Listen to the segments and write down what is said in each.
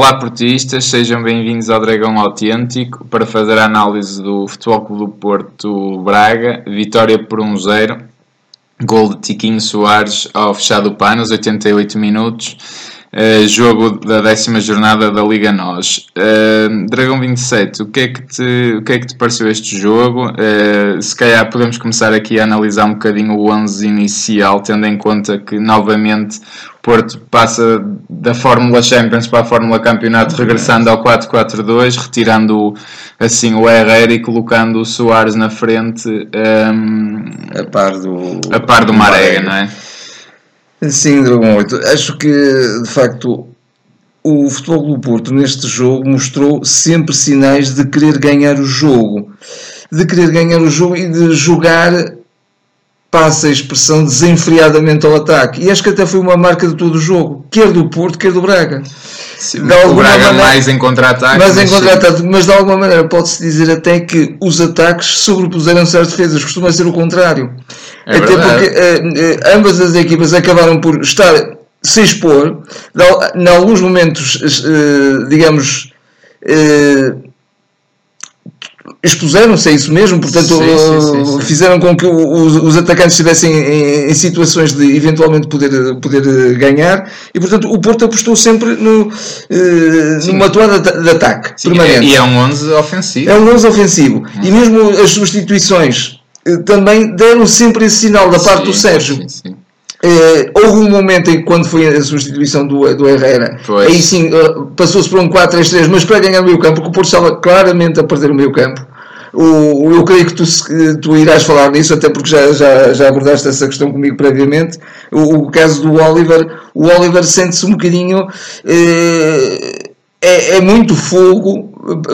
Olá portistas, sejam bem-vindos ao Dragão Autêntico para fazer a análise do Futebol Clube do Porto Braga, vitória por 1-0, gol de Tiquinho Soares ao fechado o pano, aos 88 minutos, uh, jogo da décima jornada da Liga NOS. Uh, Dragão 27, o que, é que te, o que é que te pareceu este jogo? Uh, se calhar podemos começar aqui a analisar um bocadinho o 11 inicial, tendo em conta que novamente Porto passa da Fórmula Champions para a Fórmula Campeonato, regressando ao 4-4-2, retirando assim o Herrera e colocando o Soares na frente um, a par do, a par do Marega, não é? Sim, Dragão 8. Acho que de facto o Futebol do Porto neste jogo mostrou sempre sinais de querer ganhar o jogo, de querer ganhar o jogo e de jogar passa a expressão desenfreadamente ao ataque. E acho que até foi uma marca de todo o jogo, quer do Porto, quer do Braga. Sim, de o Braga maneira, mais em contra-ataque. Mais em contra-ataque, mas de alguma maneira pode-se dizer até que os ataques sobrepuseram-se às defesas, costuma ser o contrário. É até verdade. porque uh, uh, ambas as equipas acabaram por estar se expor, em alguns momentos, uh, digamos, expuseram-se a isso mesmo, portanto sim, sim, sim, fizeram com que os, os atacantes estivessem em, em, situações de eventualmente poder, poder ganhar e portanto o Porto apostou sempre no, eh, numa toada de, ataque permanente. E é um 11 ofensivo. É um 11 ofensivo. Hum. E mesmo as substituições eh, também deram sempre esse sinal da parte do Sérgio. Uh, houve um momento em que, quando foi a substituição do, do Herrera, pois. aí sim uh, passou-se para um 4-3-3, mas para ganhar o meio campo, porque o Porto estava claramente a perder o meio campo. O, eu creio que tu, tu irás falar nisso, até porque já, já, já abordaste essa questão comigo previamente. O, o caso do Oliver, o Oliver sente-se um bocadinho. Uh, é, é, muito fogo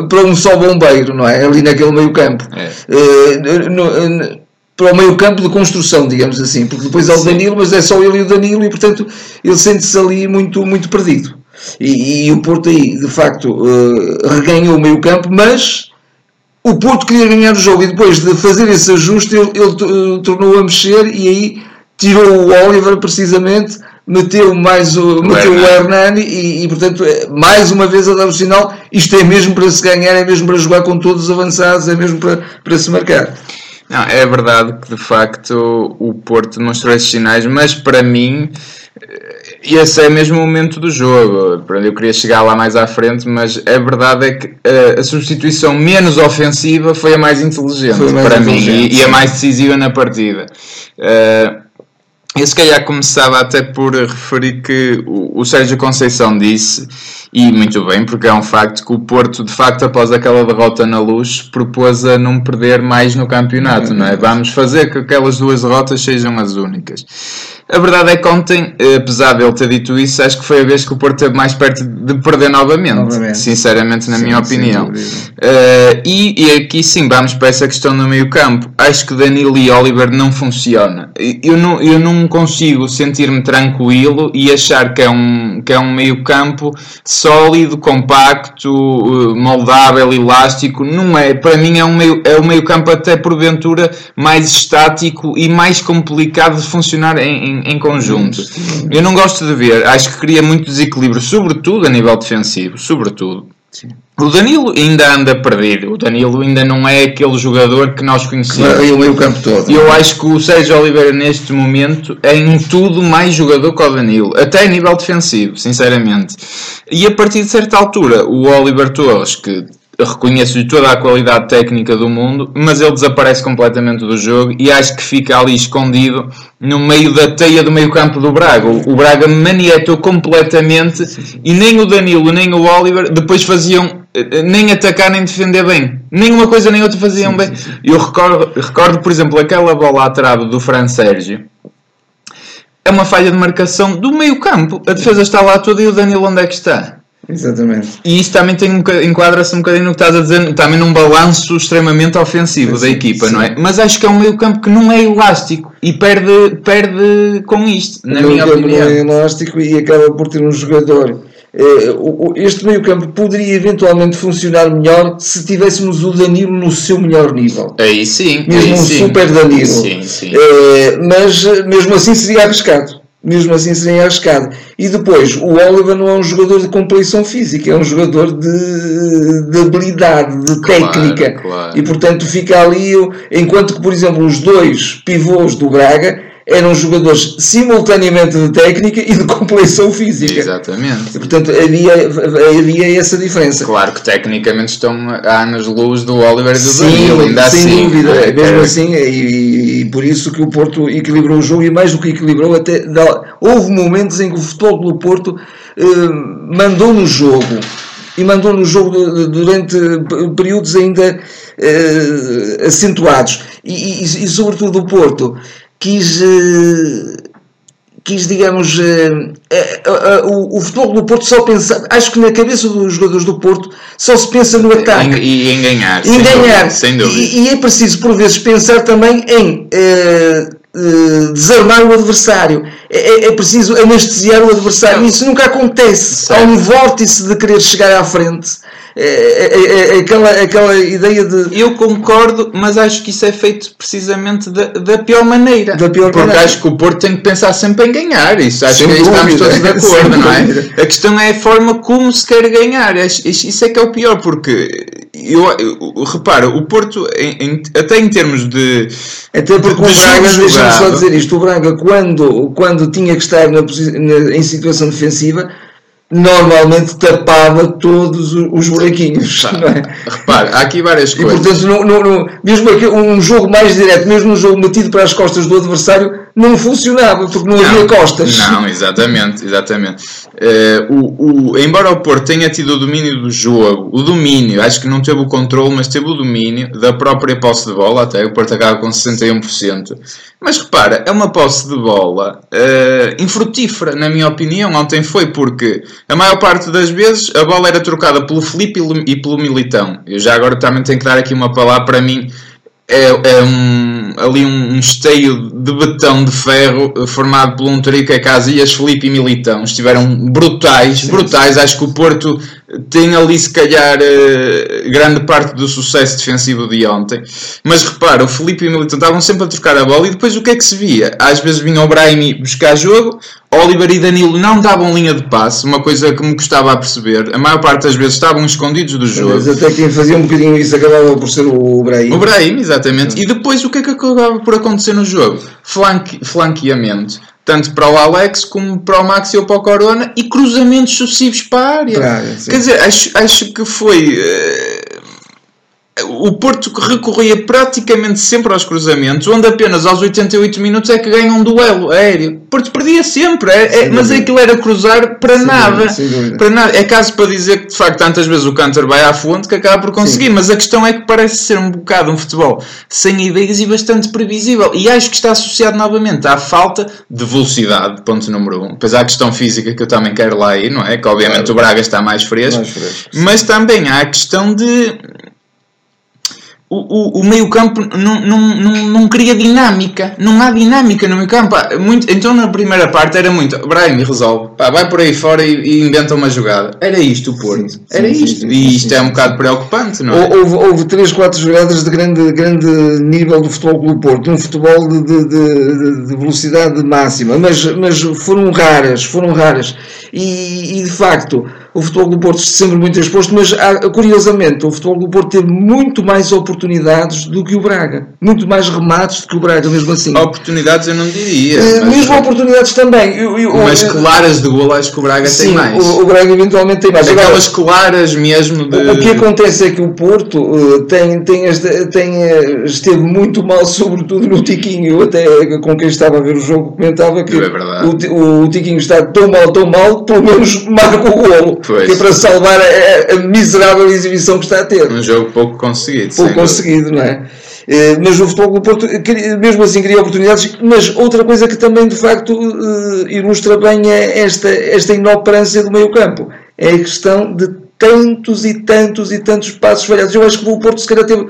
para um só bombeiro, não é? Ali naquele meio campo. É. No, para o meio campo de construção, digamos assim, porque depois há o Danilo, mas é só ele e o Danilo e portanto ele sente-se ali muito, muito perdido. E, e, o Porto aí, de facto, uh, reganhou o meio campo, mas o Porto queria ganhar o jogo e depois de fazer esse ajuste ele, ele uh, tornou a mexer e aí tirou o Oliver precisamente, meteu mais o, meteu o Hernani e, e, portanto eh, mais uma vez a dar o sinal, isto é mesmo para se ganhar, é mesmo para jogar com todos os avançados, é mesmo para, para se marcar. Não, é verdade que de facto o Porto demonstrou esses sinais, mas para mim eh, esse é mesmo o momento do jogo. Eu queria chegar lá mais à frente, mas a verdade é que a, a substituição menos ofensiva foi a mais inteligente mais para inteligente, mim e, a mais decisiva na partida. Uh, eu se calhar começava até por referir que o Sérgio Conceição disse, e muito bem, porque é um facto que o Porto, de facto, após aquela derrota na luz, propôs a não perder mais no campeonato, não é? Vamos fazer que aquelas duas derrotas sejam as únicas. A verdade é que ontem, apesar de ele ter dito isso, acho que foi a vez que o Porto esteve mais perto de perder novamente, novamente. sinceramente, na sim, minha opinião. Uh, e, e, aqui sim, vamos para essa questão no meio campo. Acho que Danilo e Oliver não funciona. Eu não, eu não consigo sentir-me tranquilo e achar que é um, que é um meio campo sólido, compacto, eh, moldável, elástico. Não é. Para mim é um meio, é um meio campo até porventura mais estático e mais complicado de funcionar em, em em, conjunto. Eu não gosto de ver, acho que cria muito desequilíbrio, sobretudo a nível defensivo, sobretudo. Sim. O Danilo ainda anda perdido. O Danilo ainda não é aquele jogador que nós conhecemos. E o meio campo todo. Eu acho que o Sérgio Oliveira, neste momento, é em tudo mais jogador que o Danilo. Até a nível defensivo, sinceramente. E a partir de certa altura, o Oliver Torres, que reconheço-lhe toda a qualidade técnica do mundo, mas ele desaparece completamente do jogo e acho que fica ali escondido no meio da teia do meio campo do Braga. O Braga manietou completamente e nem o Danilo nem o Oliver depois faziam eh, nem atacar nem defender bem. Nem uma coisa nem outra faziam sim, bem. Sim, sim. Eu recordo, recordo, por exemplo, aquela bola à trave do Fran Sérgio. É uma falha de marcação do meio campo. A defesa está lá toda e o Danilo onde é que está? Exatamente. E isso também tem um, enquadra-se um bocadinho no que estás a dizer, também num balanço extremamente ofensivo sim, da equipa, sim. não é? Mas acho que é um meio campo que não é elástico e perde, perde com isto, na minha opinião. Não é elástico e acaba por ter um jogador. Eh, este meio campo poderia eventualmente funcionar melhor se tivéssemos o Danilo no seu melhor nível. Aí sim. Mesmo aí um sim. super Danilo. Sim, sim. Eh, mas mesmo assim seria arriscado mesmo assim seria arriscado. E depois, o Oliver não é um jogador de compleição física, é um jogador de, de habilidade, de claro, técnica. Claro. E portanto fica ali, enquanto que, por exemplo, os dois pivôs do Braga eram jogadores simultaneamente de técnica e de compleição física. Exatamente. E, portanto, havia, havia essa diferença. Claro que tecnicamente estão a anos-luz do Oliver e do sim, Danilo, ainda sem assim. dúvida, é, mesmo é. assim, e, e, por isso que o Porto equilibrou o jogo, e mais do que equilibrou, até houve momentos em que o futebol do Porto eh, mandou no jogo. E mandou no jogo durante períodos ainda eh, acentuados. E, e, e sobretudo o Porto quis, eh, quis digamos, eh, eh, o, o futebol do Porto só pensa, acho que na cabeça dos jogadores do Porto só se pensa no ataque. E em, ganhar. Em ganhar. sem dúvida. E, e, é preciso, por vezes, pensar também em desarmar o adversário. É, é, é, preciso anestesiar o adversário. Isso nunca acontece. Certo. Há um vórtice de querer chegar à frente é, é, é, é, aquela, aquela ideia de. Eu concordo, mas acho que isso é feito precisamente da, da pior maneira. Da pior Porque maneira. acho que o Porto tem que pensar sempre em ganhar. Isso acho Sem que aí estamos todos de acordo, não é? A questão é a forma como se quer ganhar. Isso é que é o pior, porque eu, eu, repara, o Porto, em, em, até em termos de. Até porque de, o Braga, deixa-me só dizer isto, o Braga, quando, quando tinha que estar na, na, em situação defensiva normalmente tapava todos os buraquinhos. Tá. É? Repare, há aqui várias e, coisas. portanto, no, no, no, mesmo aqui, um jogo mais direto, mesmo um jogo metido para as costas do adversário, não funcionava, porque não, não havia costas. Não, exatamente, exatamente. Uh, o, o, embora o Porto tenha tido o domínio do jogo, o domínio, acho que não teve o controle, mas teve o domínio da própria posse de bola, até o Porto acaba com 61%. Mas repara, é uma posse de bola uh, infrutífera, na minha opinião. Ontem foi porque a maior parte das vezes a bola era trocada pelo Felipe e pelo Militão. Eu já agora também tenho que dar aqui uma palavra para mim. É, é um, ali um, um, esteio de betão de ferro formado por um Tarico Casilhas, Felipe e Militão. Estiveram brutais, sim, brutais. Sim. Acho que o Porto tem ali se calhar uh, grande parte do sucesso defensivo de ontem. Mas repara, o Felipe e o Militão estavam sempre a trocar a bola e depois o que é que se via? Às vezes vinha o Brahimi buscar jogo, Oliver e Danilo não davam linha de passe, uma coisa que me custava a perceber. A maior parte das vezes estavam escondidos do jogo. Mas até quem fazia um bocadinho isso acabava por ser o Brahim. O Brahim, exatamente. E depois o que é que acabava por acontecer no jogo? Flanque, flanqueamento tanto para o Alex como para o Maxi ou para o Corona e cruzamentos sucessivos para a área. Quer dizer, acho, acho que foi. Uh, o Porto recorria praticamente sempre aos cruzamentos, onde apenas aos 88 minutos é que ganha um duelo aéreo. O Porto perdia sempre, é, é, mas aquilo era cruzar para sem nada. Dúvida, para nada. É caso para dizer que de facto tantas vezes o Cantor vai à fonte que acaba por conseguir, Sim. mas a questão é que parece ser um bocado um futebol sem ideias e bastante previsível. E acho que está associado novamente à falta de velocidade, ponto número um. Depois há a questão física que eu também quero lá ir, não é? Que obviamente claro. o Braga está mais fresco, mais fresco mas também há a questão de o, o, o meio campo não, não, não, não cria dinâmica, não há dinâmica no meio campo. Muito, então na primeira parte era muito, Brian resolve, pá, vai por aí fora e, e, inventa uma jogada. Era isto o Porto, sim, era sim, isto. Sim, e isto é um bocado preocupante, não é? Houve, houve 3, 4 jogadas de grande, grande nível do futebol do Porto, um futebol de, de, de, de, velocidade máxima, mas, mas foram raras, foram raras. E, e de facto o futebol do Porto sempre muito exposto, mas curiosamente o futebol do Porto teve muito mais oportunidades do que o Braga, muito mais remates do que o Braga, mesmo assim. Oportunidades eu não diria. Uh, mas... Mesmo oportunidades também. Eu, eu, mas claras de gol acho que o Braga sim, tem mais. O, o Braga eventualmente tem mais. Aquelas claras mesmo de... O que acontece é que o Porto uh, tem, tem, esta, tem, uh, esteve muito mal, sobretudo no Tiquinho. Eu até com quem estava a ver o jogo comentava que é o, o, o Tiquinho está tão mal, tão mal, pelo menos marca o golo. Pois. Que é para salvar a, a, miserável exibição que está a ter. Um jogo pouco conseguido. Pouco conseguido, não é? Eh, mas o futebol do Porto, mesmo assim, cria oportunidades. Mas outra coisa que também, de facto, eh, ilustra bem é esta, esta inoperância do meio-campo. É a questão de tantos e tantos e tantos passos falhados. Eu acho que o Porto, se calhar, teve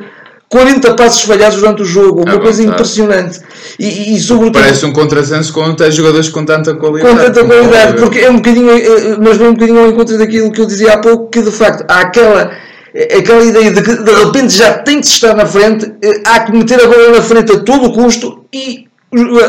40 passos falhados durante o jogo, uma é coisa impressionante. E, e sobretudo, Parece um contrassenso com jogadores com tanta qualidade. Com tanta qualidade, porque é um bocadinho, eh, eh, mas vem um bocadinho ao encontro daquilo que eu dizia há pouco, que de facto há aquela, eh, aquela ideia de que de repente já tem de estar na frente, há que meter a bola na frente a todo custo e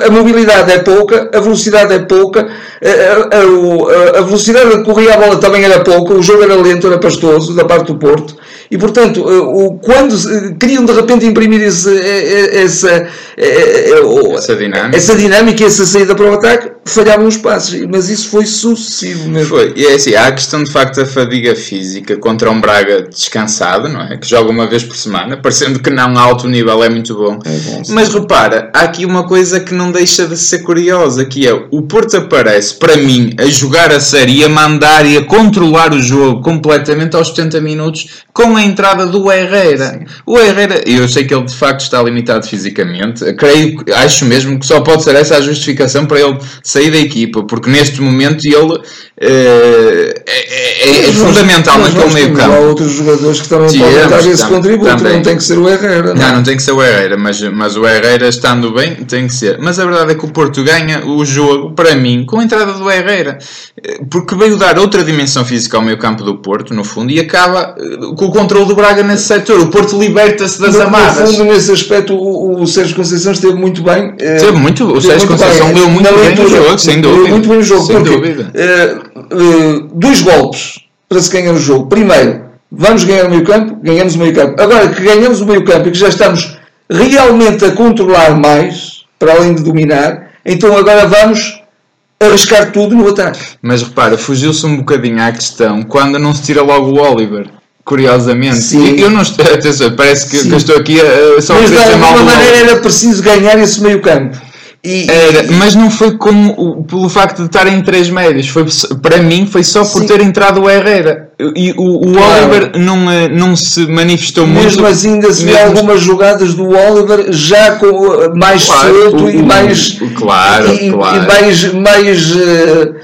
a mobilidade é pouca, a velocidade é pouca, a, a, a, velocidade de correr a bola também era pouca, o jogo era lento, era pastoso da parte do Porto. E portanto, eh, quando queriam de repente imprimir esse, eh, eh, essa, essa, dinâmica. essa dinâmica e essa saída para o ataque, falhavam os passos. Mas isso foi sucessivo mesmo. Foi. E é assim, há a questão de facto da fadiga física contra um Braga descansado, não é? Que joga uma vez por semana, parecendo que não a alto nível é muito bom. É bom Mas repara, há aqui uma coisa que não deixa de ser curiosa, que é o Porto aparece, para mim, a jogar a série, a mandar e a controlar o jogo completamente aos 70 minutos com a entrada do Herrera. Sim. O Herrera, eu sei que ele de facto está limitado fisicamente, creio, acho mesmo que só pode ser essa a justificação para ele sair da equipa, porque neste momento ele é, é, é fundamental naquele meio campo. Há outros jogadores que também podem dar esse contributo, também. não tem que ser o Herrera. Não, não, não tem que ser o Herrera, mas, mas o Herrera estando bem tem que ser. Mas a verdade é que o Porto ganha o jogo, para mim, com a entrada do Herrera, porque veio dar outra dimensão física ao meio campo do Porto, no fundo, e acaba com o controle do Braga nesse setor. O Porto liberta-se das no, amarras. No fundo, nesse aspecto, o, o Sérgio Conceição esteve muito bem. Esteve muito, o Sérgio Conceição leu muito bem o jogo, sem dúvida. Muito bem o jogo, sem dúvida. Uh, dois golpes para se ganhar o jogo. Primeiro, vamos ganhar o meio campo, ganhamos o meio campo. Agora que ganhamos o meio campo e que já estamos realmente a controlar mais, para além de dominar, então agora vamos arriscar tudo no ataque. Mas repara, fugiu-se um bocadinho à questão quando não se tira logo o Oliver. Curiosamente, Sim. eu não estou, atenção, parece que, que eu estou aqui a, só Mas de alguma maneira era preciso ganhar esse meio campo. E, Era, mas não foi como pelo facto de estar em três médios, foi, para mim foi só por sim. ter entrado o Herrera. E o, o claro. Oliver não, eh, não se manifestou mesmo muito. Mesmo assim, ainda se vê algumas jogadas do Oliver já com eh, mais claro, solto e mais. Claro, e, claro. E mais. mais uh,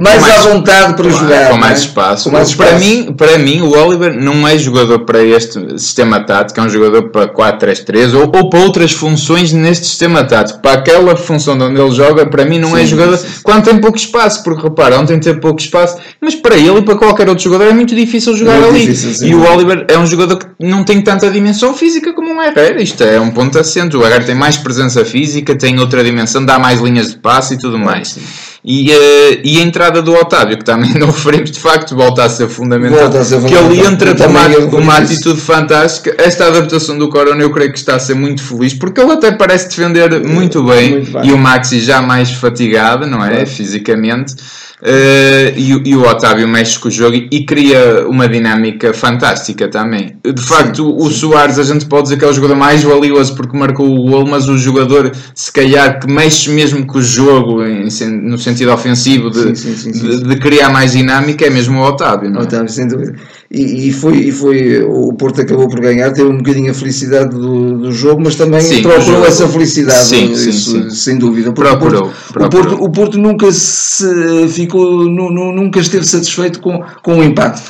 mais, mais, à vontade para claro, jogar. Com mais é? espaço. Com mais espaço. Para, mim, para mim, o Oliver não é jogador para este sistema tático, é um jogador para 4-3-3 ou, ou para outras funções neste sistema tático. Para aquela função de onde ele joga, para mim, não é sim, é jogador sim, sim. quando tem pouco espaço, porque repara, ontem tem pouco espaço, mas para ele e para qualquer outro jogador é muito difícil jogar muito ali. Difícil, e o Oliver é um jogador que não tem tanta dimensão física como um Herrera. Isto é um ponto assento. O Herrera tem mais presença física, tem outra dimensão, dá mais linhas de passe e tudo mais. E, uh, e a entrada do Otávio, que também não referimos de facto, volta a ser fundamental. A ser que ele entra com uma, com uma atitude fantástica. Esta adaptação do Corona eu creio que está a ser muito feliz, porque ele até parece defender muito bem, muito bem. e o Maxi já mais fatigado, não é? Fisicamente. Uh, e, e, o Otávio mexe com o jogo e, cria uma dinâmica fantástica também. De facto, sim, o sim. Soares a gente pode dizer que é o jogador mais valioso porque marcou o gol, mas o jogador, se calhar, que mexe mesmo com o jogo em, no sentido ofensivo de, sim, de, de, criar mais dinâmica é mesmo o Otávio. Não é? Otávio, sem dúvida e, e, foi, e foi o Porto acabou por ganhar, teve um bocadinho a felicidade do, do jogo, mas também sim, procurou essa felicidade, sim, isso, sim, sem dúvida. Procurou, o, Porto, O, Porto, o Porto nunca se ficou, nu, nu, nunca esteve satisfeito com, com o empate.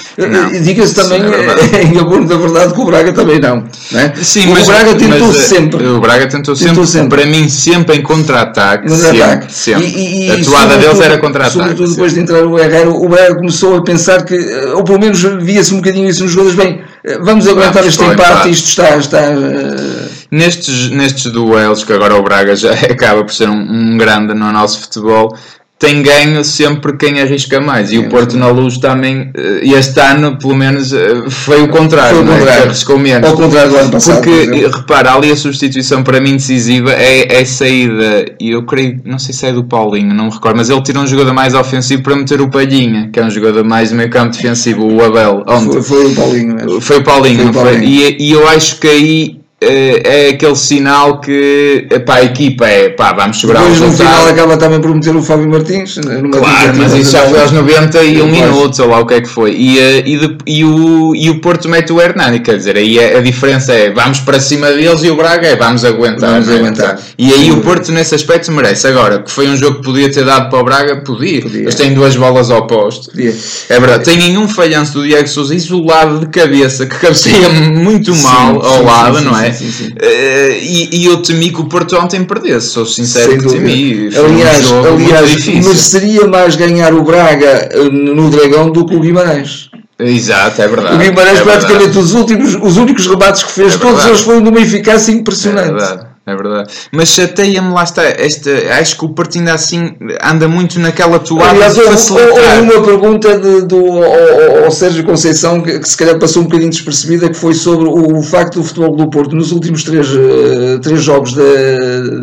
Diga-se também, é em abono da verdade, que o Braga também não. né Sim, o mas, Braga tentou mas, eh, sempre. O Braga tentou, sempre, sempre, para mim, sempre em contra-ataque. Contra sempre, E, e, a toada deles era contra-ataque. Sobretudo depois de entrar o Herrera, o Braga começou a pensar que, eh, ou pelo menos via-se um bocadinho isso nos jogadores, bem, eh, vamos aguentar vamos este empate, isto está... está uh... nestes, nestes duelos, que agora o Braga já acaba por ser um, um grande no nosso futebol, tem ganho sempre quem arrisca mais. E o Porto na luz também, eh, este ano, pelo menos, foi o contrário, foi o contrário. Né? arriscou menos. Ao contrário do ano passado. Porque, por repara, ali a substituição para mim decisiva é, é saída, e eu creio, não sei se é do Paulinho, não me recordo, mas ele tirou um jogador mais ofensivo para meter o Palhinha, que é um jogador mais meio campo defensivo, o Abel. Foi, foi, o Paulinho mesmo. Foi o Paulinho, foi o Paulinho. Foi? E, e eu acho que aí é, é aquele sinal que epá, a equipa é pá, vamos segurar Depois, o resultado. no final acaba também por meter o Fábio Martins claro, mas isso já foi aos 91 minutos ou lá o que é que foi e, eh, e, de, e, o, e o Porto mete o Hernani quer dizer, aí a, a, diferença é vamos para cima deles e o Braga é vamos aguentar, vamos aguentar. e aí Sim. o Porto nesse aspecto merece agora, que foi um jogo que podia ter dado para o Braga, podia, podia. eles têm duas bolas ao posto podia. é verdade, têm um falhanço do Diego Souza isolado de cabeça que cabeceia muito mal sim, ao lado, não é? Sim, sim. Uh, e, e, eu temi que o Porto ontem perdesse, sou sincero que temi. aliás, um aliás mereceria mais ganhar o Braga eh, no Dragão do que o Guimarães. Exato, é verdade. O Guimarães, é praticamente, verdade. os, últimos, os únicos rebates que fez, é todos eles foram de uma eficácia impressionante. É verdade. É verdade. Mas chateia-me, lá está, esta, acho que o Porto ainda assim anda muito naquela toada Aliás, de facilitar. uma pergunta de, do, ao, ao, Sérgio Conceição que, que, se calhar passou um bocadinho despercebida, que foi sobre o, o facto do futebol do Porto nos últimos três, uh, três jogos da,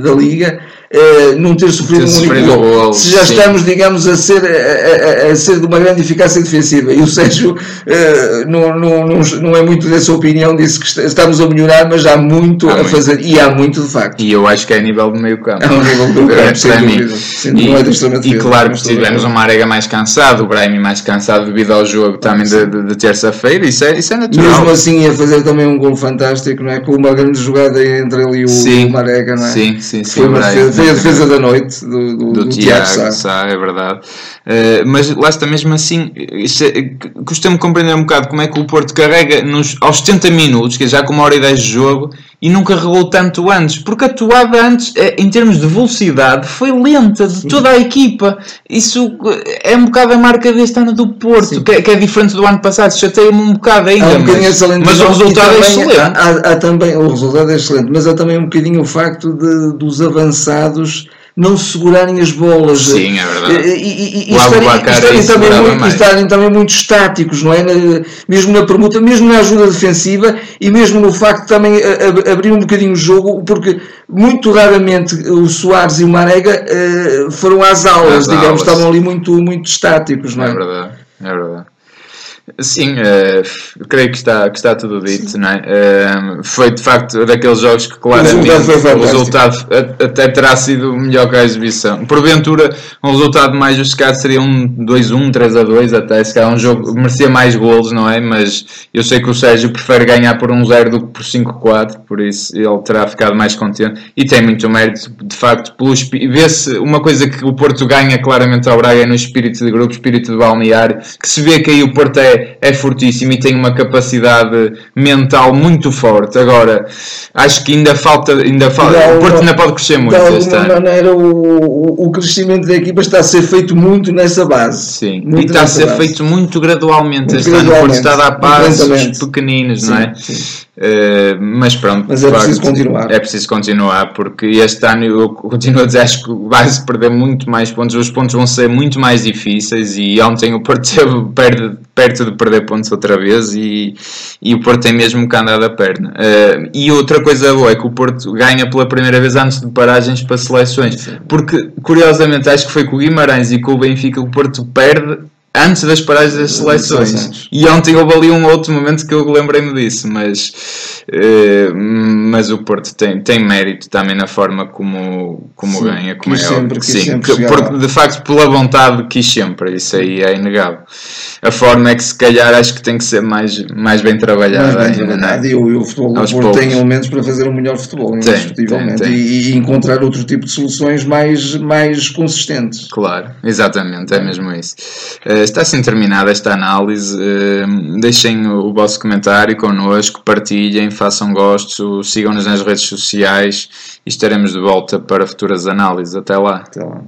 da Liga uh, não ter sofrido ter um único gol. Se já sim. estamos, digamos, a ser, a, a, a, ser de uma grande eficácia defensiva. E o Sérgio uh, não, não, não, não é muito dessa opinião, disse que estamos a melhorar, mas há muito há a muito. fazer. E há muito, de facto. E eu acho que é a nível do meio campo. É um nível do meio campo, sem dúvida. e, e claro tivemos uma Arega mais cansado, o Brahim mais cansado devido ao jogo também de, de, de terça-feira, isso é, isso é natural. Mesmo assim ia fazer também um gol fantástico, não é? Com uma grande jogada entre ele e o, sim, o Marega, não é? Sim, sim, sim. Foi uma defesa, foi a defesa da noite do, do, do, do Tiago Sá. Sá. é verdade. Uh, mas lá está mesmo assim, é, custa-me compreender um bocado como é que o Porto carrega nos, aos 70 minutos, que é já com uma hora e 10 de jogo, e não carregou tanto antes, porque a toada antes, eh, em termos de velocidade, foi lenta de toda a equipa. Isso é um bocado a marca deste ano do Porto, que é, que é, diferente do ano passado. Chateia-me um bocado ainda, um mas, mas o resultado é excelente. Há, há, também, o resultado é excelente, mas há também um bocadinho o facto de, dos avançados não segurarem as bolas. Sim, é verdade. E, e, e estarem, estarem, também muito, estarem também muito estáticos, não é? Na, mesmo na permuta, mesmo na ajuda defensiva e mesmo no facto de também a, a, abrir um bocadinho o jogo, porque muito raramente o Soares e o Marega uh, foram às aulas, digamos, aulas. estavam ali muito, muito estáticos, não é? É verdade, é verdade. Sim, uh, creio que está, que está tudo dito, não é? Uh, foi de facto daqueles jogos que claramente o resultado, até terá sido melhor que a exibição. Porventura, um resultado mais justificado seria um 2-1, 3-2, até se calhar um jogo merecia mais golos, não é? Mas eu sei que o Sérgio prefere ganhar por 1-0 do que por 5-4, por isso ele terá ficado mais contente e tem muito mérito, de facto, pelo vê-se uma coisa que o Porto ganha claramente ao Braga é no espírito de grupo, espírito de balneário, que se vê que aí o Porto é é, fortíssimo e tem uma capacidade mental muito forte. Agora, acho que ainda falta, ainda falta, o Porto ainda pode crescer muito. De alguma maneira, o, o crescimento da equipa está a ser feito muito nessa base. Sim, e está a ser base. feito muito gradualmente muito este gradualmente. ano. O Porto está a dar passos pequeninos, sim, não é? Sim. Uh, mas pronto, mas é preciso continuar. É preciso continuar porque este ano eu continuo a dizer acho que vai-se perder muito mais pontos. Os pontos vão ser muito mais difíceis e ontem o Porto esteve perto, perto de perder pontos outra vez e, e o Porto tem mesmo que andar da perna. Uh, e outra coisa boa é que o Porto ganha pela primeira vez antes de paragens para seleções, porque curiosamente acho que foi com o Guimarães e com o Benfica o Porto perde antes das paragens das seleções. E ontem houve ali um outro momento que eu lembrei-me disso, mas, uh, mas o Porto tem, tem mérito também na forma como, como ganha, como é sempre, Sim, sempre que, porque de facto pela vontade quis sempre, isso aí é inegável. A forma é que se calhar acho que tem que ser mais, mais bem trabalhada. Mais bem trabalhada é? e, o, o futebol do Porto tem elementos para fazer um melhor futebol, indiscutivelmente, e, e, encontrar outro tipo de soluções mais, mais consistentes. Claro, exatamente, é mesmo isso. Uh, está assim terminada esta análise. Uh, deixem o vosso comentário connosco, partilhem, façam gosto, sigam-nos nas redes sociais e estaremos de volta para futuras análises. Até lá. Até lá.